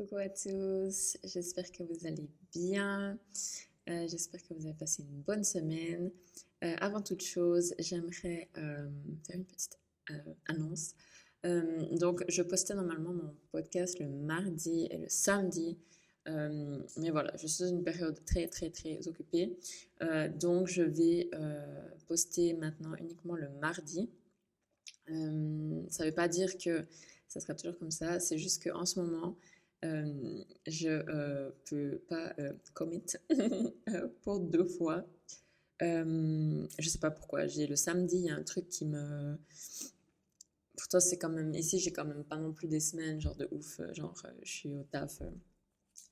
Coucou à tous, j'espère que vous allez bien, euh, j'espère que vous avez passé une bonne semaine. Euh, avant toute chose, j'aimerais euh, faire une petite annonce. donc, je postais normalement mon podcast le mardi et le samedi, mais voilà, je suis dans une période très très très occupée, donc je vais poster maintenant uniquement le mardi. ça ne veut pas dire que ça sera toujours comme ça, c'est juste qu'en ce moment, euh, je euh, peux pas euh, commit pour deux fois. je sais pas pourquoi. J'ai le samedi, il y a un truc qui me. Pourtant, c'est quand même. Ici, j'ai quand même pas non plus des semaines, genre de ouf. Genre, je suis au taf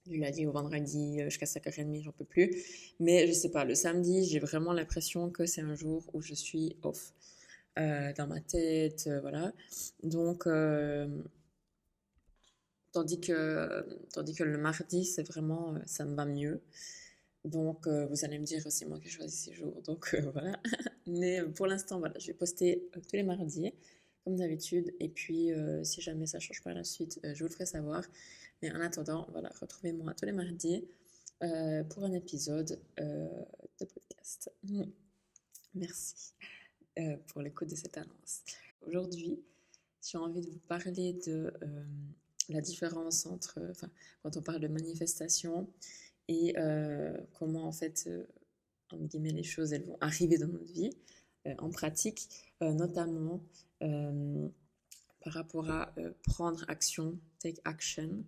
du lundi au vendredi jusqu'à 5h30, j'en peux plus. Mais je sais pas, le samedi, j'ai vraiment l'impression que c'est un jour où je suis off. dans ma tête, voilà. Donc, Tandis que, tandis que le mardi, c'est vraiment, euh, ça me va mieux. Donc, euh, vous allez me dire, c'est moi qui choisis ces jours. Donc, euh, voilà. Mais pour l'instant, voilà, je vais poster tous les mardis, comme d'habitude. Et puis, si jamais ça change par la suite, je vous le ferai savoir. Mais en attendant, voilà, retrouvez-moi tous les mardis pour un épisode de podcast. Merci pour l'écoute de cette annonce. Aujourd'hui, j'ai envie de vous parler de la différence entre, enfin, quand on parle de manifestation et euh, comment en fait, euh, en guillemets, les choses elles vont arriver dans notre vie euh, en pratique, notamment par rapport à prendre action, take action,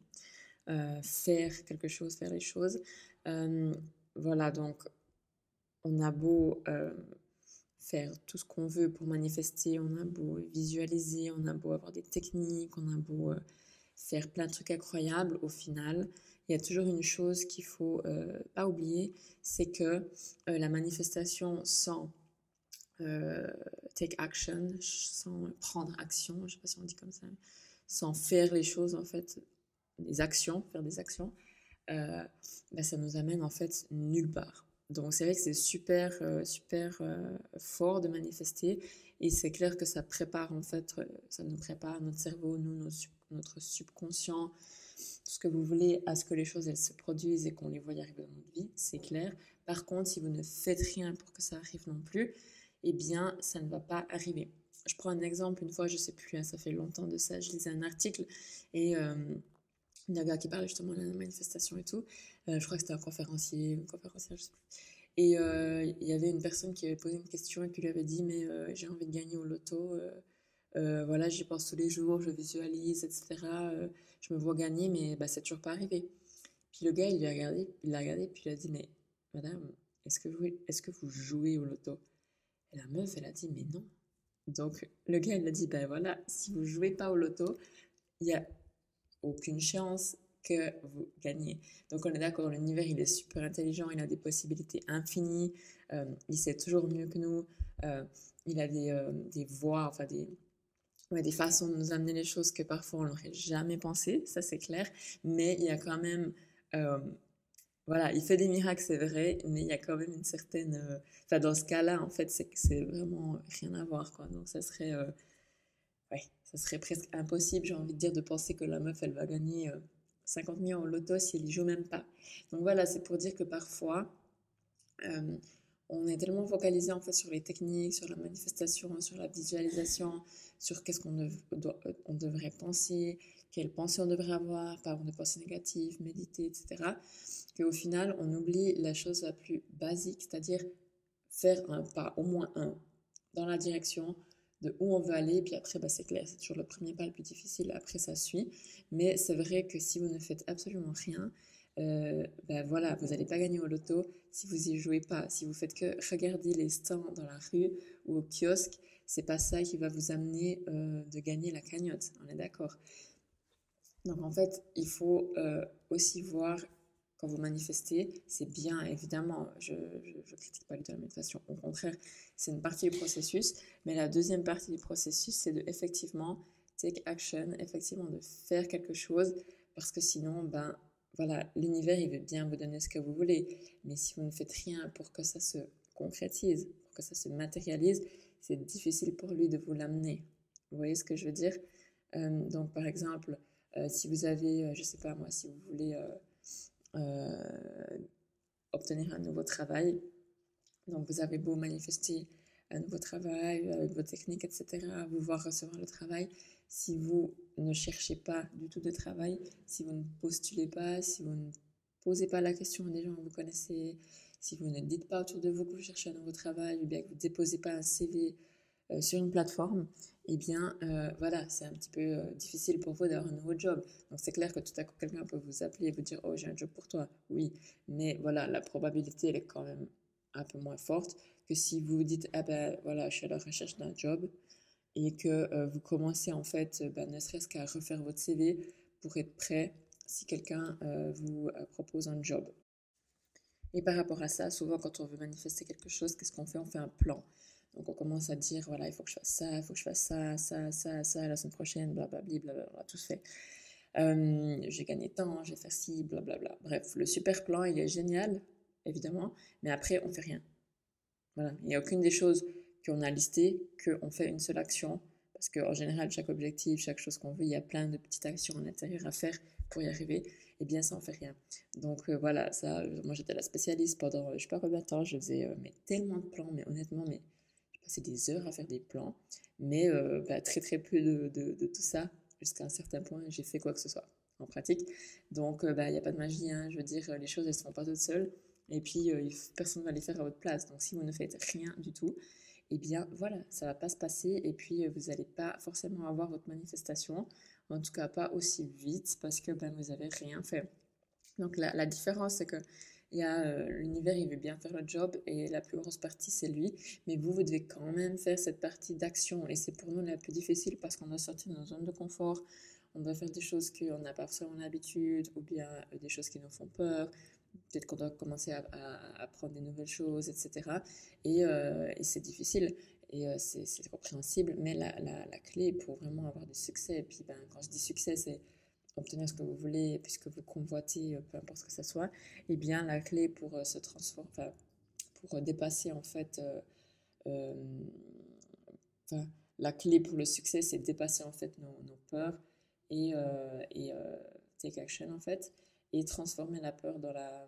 faire quelque chose, faire les choses. voilà, donc on a beau faire tout ce qu'on veut pour manifester, on a beau visualiser, on a beau avoir des techniques, on a beau faire plein de trucs incroyables, au final, il y a toujours une chose qu'il faut euh, pas oublier, c'est que euh, la manifestation sans euh, take action, sans prendre action, je sais pas si on dit comme ça, sans faire les choses en fait, des actions, faire des actions, ben, ça nous amène en fait nulle part. Donc c'est vrai que c'est super super fort de manifester et c'est clair que ça prépare en fait, ça nous prépare notre cerveau, nous nos notre subconscient, tout ce que vous voulez, à ce que les choses elles se produisent et qu'on les voit arriver dans notre vie, c'est clair. Par contre, si vous ne faites rien pour que ça arrive non plus, eh bien, ça ne va pas arriver. Je prends un exemple, une fois, je sais plus, hein, ça fait longtemps de ça, je lisais un article et euh, un gars qui parlait justement de la manifestation et tout. Euh, je crois que c'était un conférencier, une conférencière, je sais plus. Et euh, il y avait une personne qui avait posé une question et qui lui avait dit Mais euh, j'ai envie de gagner au loto, euh, voilà, j'y pense tous les jours, je visualise, etc. Euh, je me vois gagner, mais bah, c'est toujours pas arrivé. Puis le gars, il l'a regardé, il l'a regardé, puis il a dit, mais madame, est-ce que vous, est-ce que vous jouez au loto? Et la meuf, elle a dit, mais non. Donc le gars, il a dit, ben voilà, si vous jouez pas au loto, il y a aucune chance que vous gagnez. Donc on est d'accord, l'univers il est super intelligent, il a des possibilités infinies, euh, il sait toujours mieux que nous, il a des, des voies, enfin des, des façons de nous amener les choses que parfois on n'aurait jamais pensé, ça c'est clair, mais il y a quand même, euh, voilà, il fait des miracles, c'est vrai, mais il y a quand même une certaine, euh, enfin dans ce cas-là, en fait, c'est c'est vraiment rien à voir, quoi. Donc ça serait, euh, ouais, ça serait presque impossible, j'ai envie de dire, de penser que la meuf, elle va gagner 50 millions en loto si elle y joue même pas. Donc voilà, c'est pour dire que parfois, on est tellement focalisé en fait sur les techniques, sur la manifestation, sur la visualisation, sur qu'est-ce qu'on on devrait penser, quelles pensées on devrait avoir, pas avoir de pensées négatives, méditer, etc. Qu'au final, on oublie la chose la plus basique, c'est-à-dire faire un pas, au moins un, dans la direction de où on veut aller. Puis après, bah, c'est clair, c'est toujours le premier pas le plus difficile, après ça suit. Mais c'est vrai que si vous ne faites absolument rien, euh, ben voilà, vous n'allez pas gagner au loto si vous y jouez pas. Si vous faites que regarder les stands dans la rue ou au kiosque, c'est pas ça qui va vous amener euh, de gagner la cagnotte. On est d'accord. Donc en fait, il faut euh, aussi voir quand vous manifestez, c'est bien évidemment, je ne critique pas du tout la manifestation, au contraire, c'est une partie du processus, mais la deuxième partie du processus, c'est de effectivement take action, effectivement de faire quelque chose, parce que sinon, ben, voilà, l'univers, il veut bien vous donner ce que vous voulez. Mais si vous ne faites rien pour que ça se concrétise, pour que ça se matérialise, c'est difficile pour lui de vous l'amener. Vous voyez ce que je veux dire? Euh, Donc, par exemple, si vous avez, je sais pas moi, si vous voulez obtenir un nouveau travail, donc vous avez beau manifester un nouveau travail avec vos techniques, etc., vous voir recevoir le travail, si vous ne cherchez pas du tout de travail, si vous ne postulez pas, si vous ne posez pas la question à des gens que vous connaissez, si vous ne dites pas autour de vous que vous cherchez un nouveau travail, ou bien que vous ne déposez pas un CV euh, sur une plateforme, eh bien, euh, voilà, c'est un petit peu euh, difficile pour vous d'avoir un nouveau job. Donc, c'est clair que tout à coup, quelqu'un peut vous appeler et vous dire, oh, j'ai un job pour toi. Oui, mais voilà, la probabilité, elle est quand même un peu moins forte que si vous dites, ah ben voilà, je suis à la recherche d'un job et que vous commencez en fait, ben, ne serait-ce qu'à refaire votre CV pour être prêt si quelqu'un vous propose un job. Et par rapport à ça, souvent quand on veut manifester quelque chose, qu'est-ce qu'on fait? On fait un plan. Donc on commence à dire, voilà, il faut que je fasse ça, il faut que je fasse ça, ça, ça, ça, la semaine prochaine, blablabla, blablabla, tout se fait. Euh, j'ai gagné tant, j'ai fait ci, blablabla. Bref, le super plan, il est génial, évidemment, mais après, on fait rien. Voilà, il n'y a aucune des choses qu'on a listées qu'on fait une seule action, parce qu'en général, chaque objectif, chaque chose qu'on veut, il y a plein de petites actions à l'intérieur à faire pour y arriver, et bien ça, on fait rien. Donc euh, voilà, ça, moi j'étais la spécialiste pendant, je sais pas combien de temps, je faisais euh, mais tellement de plans, mais honnêtement, mais c'est des heures à faire des plans, mais euh, bah, très très peu de, de, tout ça. Jusqu'à un certain point, j'ai fait quoi que ce soit en pratique. Donc, euh, bah, il n'y a pas de magie, hein. je veux dire, les choses, ne se font pas toutes seules. Et puis, euh, personne ne va les faire à votre place. Donc, si vous ne faites rien du tout, eh bien, voilà, ça ne va pas se passer. Et puis, vous n'allez pas forcément avoir votre manifestation. En tout cas, pas aussi vite parce que ben, vous n'avez rien fait. Donc, la, différence, c'est que euh, l'univers, il veut bien faire le job et la plus grosse partie, c'est lui. Mais vous, vous devez quand même faire cette partie d'action. Et c'est pour nous la plus difficile parce qu'on doit sortir de nos zones de confort. On doit faire des choses qu'on n'a pas forcément l'habitude ou bien euh, des choses qui nous font peur. Peut-être qu'on doit commencer à, apprendre des nouvelles choses, etc. Euh, et, c'est difficile et c'est compréhensible. Mais la, clé pour vraiment avoir du succès, et puis ben, quand je dis succès, c'est obtenir ce que vous voulez, puisque vous convoitez, euh, peu importe ce que ce soit, et eh bien la clé pour euh, se transformer, pour euh, dépasser en fait, la clé pour le succès, c'est dépasser en fait nos, peurs et, et take action en fait, et transformer la peur dans la,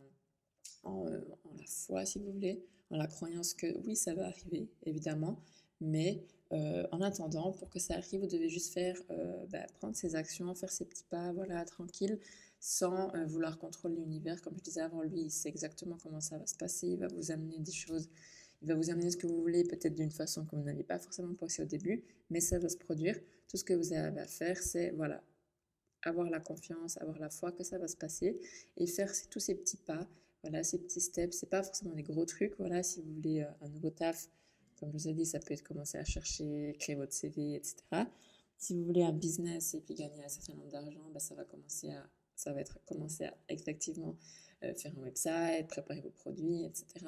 en, en, la foi, si vous voulez, en la croyance que oui, ça va arriver, évidemment, mais euh, en attendant, pour que ça arrive, vous devez juste faire, euh, bah, prendre ses actions, faire ses petits pas, voilà, tranquille, sans euh, vouloir contrôler l'univers. Comme je disais avant, lui, il sait exactement comment ça va se passer. Il va vous amener des choses, il va vous amener ce que vous voulez, peut-être d'une façon que vous n'aviez pas forcément pensé au début, mais ça va se produire. Tout ce que vous avez à faire, c'est, voilà, avoir la confiance, avoir la foi que ça va se passer et faire tous ces petits pas, voilà, ces petits steps. C'est pas forcément des gros trucs, voilà, si vous voulez un nouveau taf comme je vous ai dit, ça peut être commencer à chercher, créer votre CV, etc. Si vous voulez un business et puis gagner un certain nombre d'argent, bah, ça va commencer à, ça va être commencer à effectivement euh, faire un website, préparer vos produits, etc.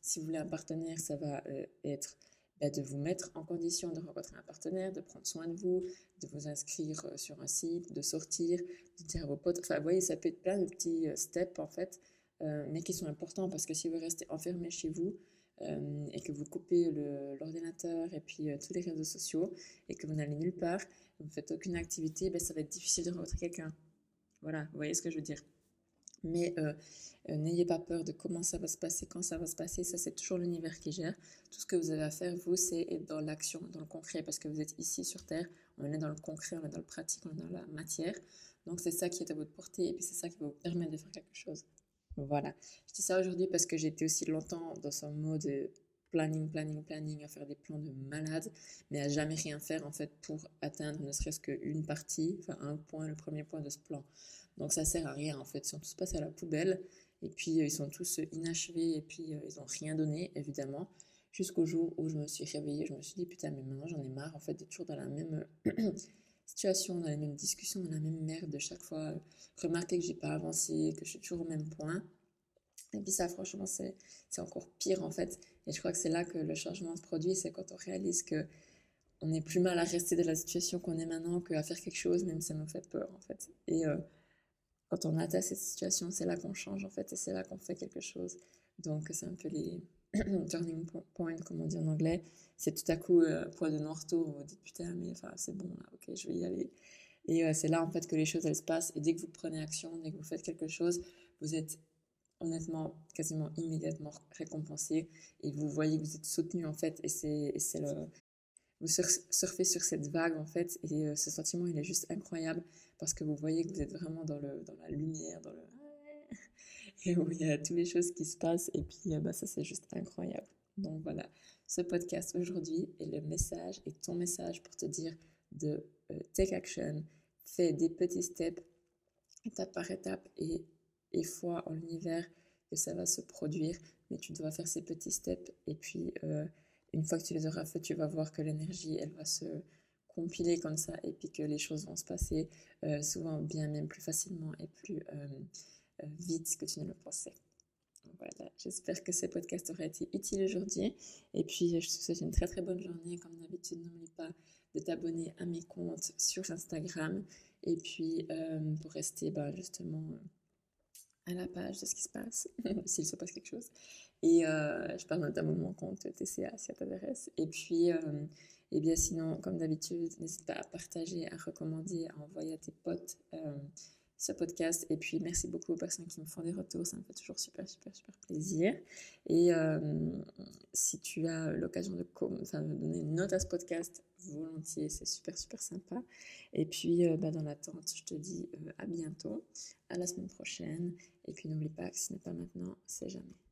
Si vous voulez un partenaire, ça va euh, être bah, de vous mettre en condition de rencontrer un partenaire, de prendre soin de vous, de vous inscrire euh, sur un site, de sortir, de dire à vos potes. Enfin, vous voyez, ça peut être plein de petits steps en fait, mais qui sont importants parce que si vous restez enfermé chez vous, euh, et que vous coupez l'ordinateur et puis euh, tous les réseaux sociaux et que vous n'allez nulle part, vous ne faites aucune activité, ben, ça va être difficile de rencontrer quelqu'un. Voilà, vous voyez ce que je veux dire. Mais euh, n'ayez pas peur de comment ça va se passer, quand ça va se passer. Ça, c'est toujours l'univers qui gère. Tout ce que vous avez à faire, vous, c'est être dans l'action, dans le concret, parce que vous êtes ici sur Terre. On est dans le concret, on est dans le pratique, on est dans la matière. Donc, c'est ça qui est à votre portée et puis c'est ça qui va vous permettre de faire quelque chose. Voilà. Je dis ça aujourd'hui parce que j'étais aussi longtemps dans ce mode planning, planning, planning, à faire des plans de malade, mais à jamais rien faire en fait pour atteindre ne serait-ce qu'une partie, enfin un point, le premier point de ce plan. Donc ça sert à rien en fait. Ils sont tous passés à la poubelle et puis euh, ils sont tous inachevés et puis euh, ils n'ont rien donné évidemment. Jusqu'au jour où je me suis réveillée, je me suis dit putain mais maintenant j'en ai marre en fait d'être toujours dans la même situation, dans les mêmes discussions, dans la même merde de chaque fois. Remarquer que j'ai pas avancé, que je suis toujours au même point. Et puis ça, franchement, c'est encore pire en fait. Et je crois que c'est là que le changement se produit, c'est quand on réalise que on est plus mal à rester dans la situation qu'on est maintenant qu'à faire quelque chose, même si ça nous fait peur en fait. Et euh, quand on atteint cette situation, c'est là qu'on change en fait, et c'est là qu'on fait quelque chose. Donc c'est un peu les turning point, comme on dit en anglais. C'est tout à coup euh, point de non-retour, vous vous dites putain, mais enfin c'est bon ok, je vais y aller. Et euh, c'est là en fait que les choses elles se passent. Et dès que vous prenez action, dès que vous faites quelque chose, vous êtes honnêtement quasiment immédiatement récompensé et vous voyez que vous êtes soutenu en fait. Et c'est le vous surfez sur cette vague en fait et euh, ce sentiment il est juste incroyable parce que vous voyez que vous êtes vraiment dans, le, dans la lumière, dans le et où il y a toutes les choses qui se passent et puis euh, bah, ça c'est juste incroyable. Donc voilà, ce podcast aujourd'hui est le message et ton message pour te dire de euh, take action, fais des petits steps étape par étape et, et foi en l'univers que ça va se produire, mais tu dois faire ces petits steps et puis une fois que tu les auras fait, tu vas voir que l'énergie, elle va se compiler comme ça et puis que les choses vont se passer euh, souvent bien même plus facilement et plus euh, euh, vite que tu ne le pensais. Voilà, j'espère que ce podcast aura été utile aujourd'hui. Et puis, je te souhaite une très très bonne journée. Comme d'habitude, n'oublie pas de t'abonner à mes comptes sur Instagram. Et puis, pour rester bah, justement à la page de ce qui se passe, s'il se passe quelque chose. Et euh, je parle notamment de mon compte TCA si ça t'intéresse. Et puis, euh, et bien sinon, comme d'habitude, n'hésite pas à partager, à recommander, à envoyer à tes potes euh, ce podcast. Et puis, merci beaucoup aux personnes qui me font des retours. Ça me fait toujours super, super, super plaisir. Et si tu as l'occasion de, de donner une note à ce podcast, volontiers, c'est super, super sympa. Et puis, bah, dans l'attente, je te dis à bientôt, à la semaine prochaine. Et puis, n'oublie pas que ce n'est pas maintenant, c'est jamais.